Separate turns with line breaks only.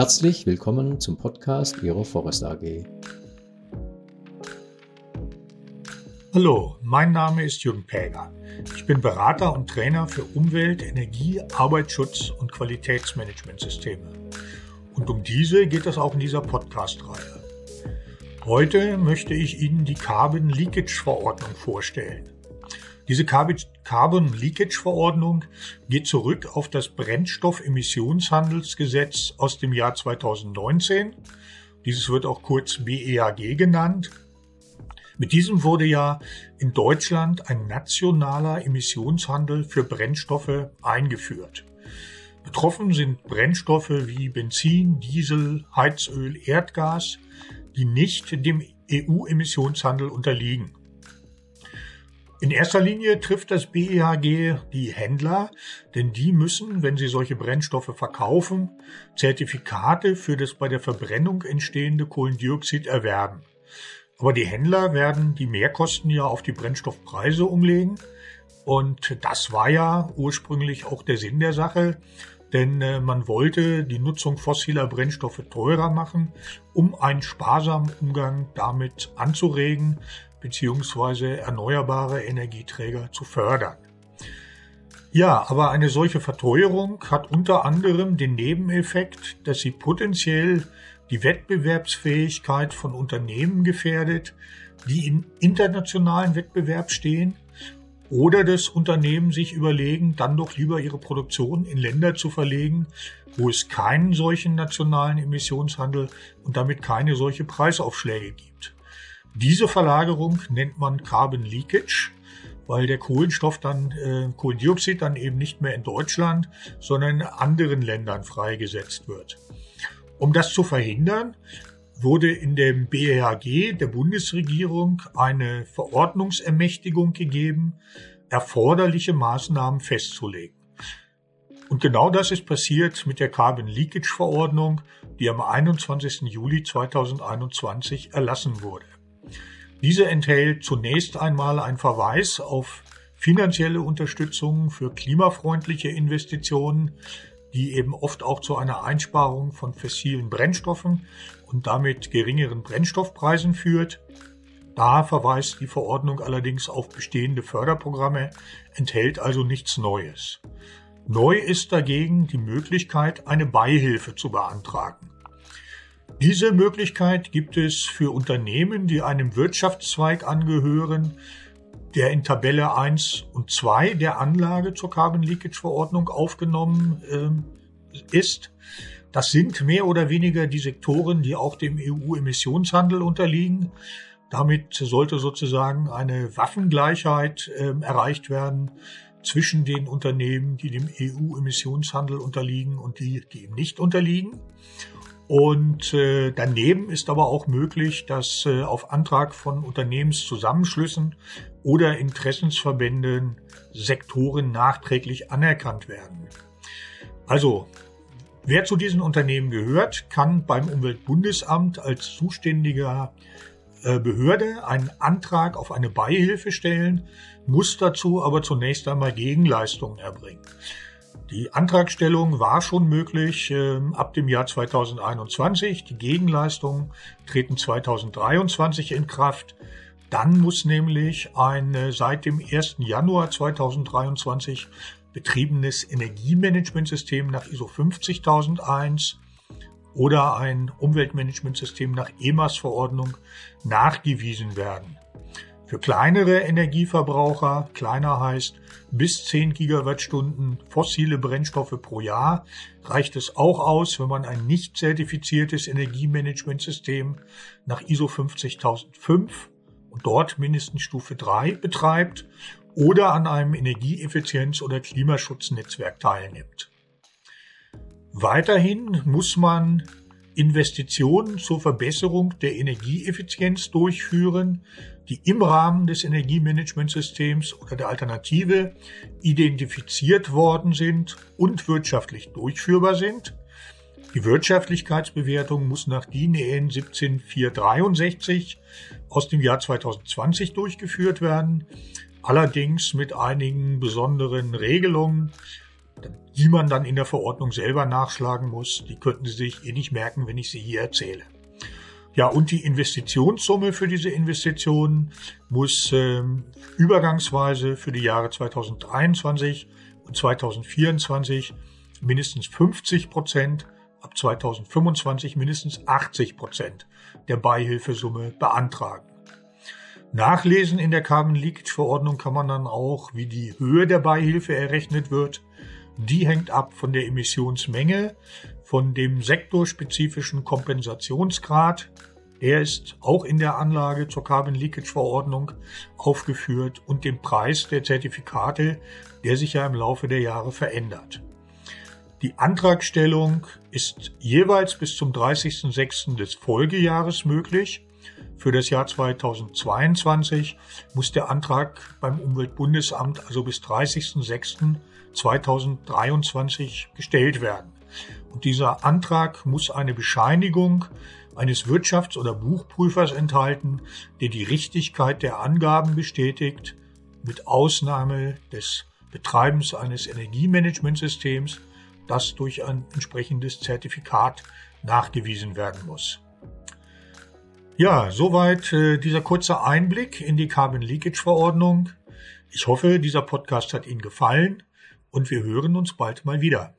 Herzlich willkommen zum Podcast Ihrer Forest AG.
Hallo, mein Name ist Jürgen Päger. Ich bin Berater und Trainer für Umwelt, Energie, Arbeitsschutz und Qualitätsmanagementsysteme. Und um diese geht es auch in dieser Podcast-Reihe. Heute möchte ich Ihnen die Carbon Leakage Verordnung vorstellen. Diese Carbon Leakage Verordnung geht zurück auf das Brennstoffemissionshandelsgesetz aus dem Jahr 2019. Dieses wird auch kurz BEAG genannt. Mit diesem wurde ja in Deutschland ein nationaler Emissionshandel für Brennstoffe eingeführt. Betroffen sind Brennstoffe wie Benzin, Diesel, Heizöl, Erdgas, die nicht dem EU-Emissionshandel unterliegen. In erster Linie trifft das BEHG die Händler, denn die müssen, wenn sie solche Brennstoffe verkaufen, Zertifikate für das bei der Verbrennung entstehende Kohlendioxid erwerben. Aber die Händler werden die Mehrkosten ja auf die Brennstoffpreise umlegen. Und das war ja ursprünglich auch der Sinn der Sache, denn äh, man wollte die Nutzung fossiler Brennstoffe teurer machen, um einen sparsamen Umgang damit anzuregen beziehungsweise erneuerbare Energieträger zu fördern. Ja, aber eine solche Verteuerung hat unter anderem den Nebeneffekt, dass sie potenziell die Wettbewerbsfähigkeit von Unternehmen gefährdet, die in internationalen Wettbewerb stehen, oder das Unternehmen sich überlegen, dann doch lieber ihre Produktion in Länder zu verlegen, wo es keinen solchen nationalen Emissionshandel und damit keine solche Preisaufschläge gibt. Diese Verlagerung nennt man Carbon Leakage, weil der Kohlenstoff dann, äh, Kohlendioxid dann eben nicht mehr in Deutschland, sondern in anderen Ländern freigesetzt wird. Um das zu verhindern, wurde in dem BEHG der Bundesregierung eine Verordnungsermächtigung gegeben, erforderliche Maßnahmen festzulegen. Und genau das ist passiert mit der Carbon Leakage Verordnung, die am 21. Juli 2021 erlassen wurde. Diese enthält zunächst einmal einen Verweis auf finanzielle Unterstützung für klimafreundliche Investitionen, die eben oft auch zu einer Einsparung von fossilen Brennstoffen und damit geringeren Brennstoffpreisen führt. Da verweist die Verordnung allerdings auf bestehende Förderprogramme, enthält also nichts Neues. Neu ist dagegen die Möglichkeit, eine Beihilfe zu beantragen. Diese Möglichkeit gibt es für Unternehmen, die einem Wirtschaftszweig angehören, der in Tabelle 1 und 2 der Anlage zur Carbon Leakage Verordnung aufgenommen äh, ist. Das sind mehr oder weniger die Sektoren, die auch dem EU-Emissionshandel unterliegen. Damit sollte sozusagen eine Waffengleichheit äh, erreicht werden zwischen den Unternehmen, die dem EU-Emissionshandel unterliegen und die, die ihm nicht unterliegen. Und äh, daneben ist aber auch möglich, dass äh, auf Antrag von Unternehmenszusammenschlüssen oder Interessensverbänden Sektoren nachträglich anerkannt werden. Also, wer zu diesen Unternehmen gehört, kann beim Umweltbundesamt als zuständiger äh, Behörde einen Antrag auf eine Beihilfe stellen, muss dazu aber zunächst einmal Gegenleistungen erbringen. Die Antragstellung war schon möglich äh, ab dem Jahr 2021. Die Gegenleistungen treten 2023 in Kraft. Dann muss nämlich ein äh, seit dem 1. Januar 2023 betriebenes Energiemanagementsystem nach ISO 50001 oder ein Umweltmanagementsystem nach EMAS-Verordnung nachgewiesen werden. Für kleinere Energieverbraucher, kleiner heißt bis 10 Gigawattstunden fossile Brennstoffe pro Jahr, reicht es auch aus, wenn man ein nicht zertifiziertes Energiemanagementsystem nach ISO 50005 und dort mindestens Stufe 3 betreibt oder an einem Energieeffizienz- oder Klimaschutznetzwerk teilnimmt. Weiterhin muss man Investitionen zur Verbesserung der Energieeffizienz durchführen, die im Rahmen des Energiemanagementsystems oder der Alternative identifiziert worden sind und wirtschaftlich durchführbar sind. Die Wirtschaftlichkeitsbewertung muss nach DIN EN 17463 aus dem Jahr 2020 durchgeführt werden, allerdings mit einigen besonderen Regelungen die man dann in der Verordnung selber nachschlagen muss. Die könnten Sie sich eh nicht merken, wenn ich sie hier erzähle. Ja, und die Investitionssumme für diese Investitionen muss ähm, übergangsweise für die Jahre 2023 und 2024 mindestens 50 Prozent, ab 2025 mindestens 80 Prozent der Beihilfesumme beantragen. Nachlesen in der Carbon Leakage Verordnung kann man dann auch, wie die Höhe der Beihilfe errechnet wird. Die hängt ab von der Emissionsmenge, von dem sektorspezifischen Kompensationsgrad. Er ist auch in der Anlage zur Carbon Leakage Verordnung aufgeführt und dem Preis der Zertifikate, der sich ja im Laufe der Jahre verändert. Die Antragstellung ist jeweils bis zum 30.06. des Folgejahres möglich. Für das Jahr 2022 muss der Antrag beim Umweltbundesamt also bis 30.06.2023 gestellt werden. Und dieser Antrag muss eine Bescheinigung eines Wirtschafts- oder Buchprüfers enthalten, der die Richtigkeit der Angaben bestätigt, mit Ausnahme des Betreibens eines Energiemanagementsystems, das durch ein entsprechendes Zertifikat nachgewiesen werden muss. Ja, soweit äh, dieser kurze Einblick in die Carbon Leakage Verordnung. Ich hoffe, dieser Podcast hat Ihnen gefallen und wir hören uns bald mal wieder.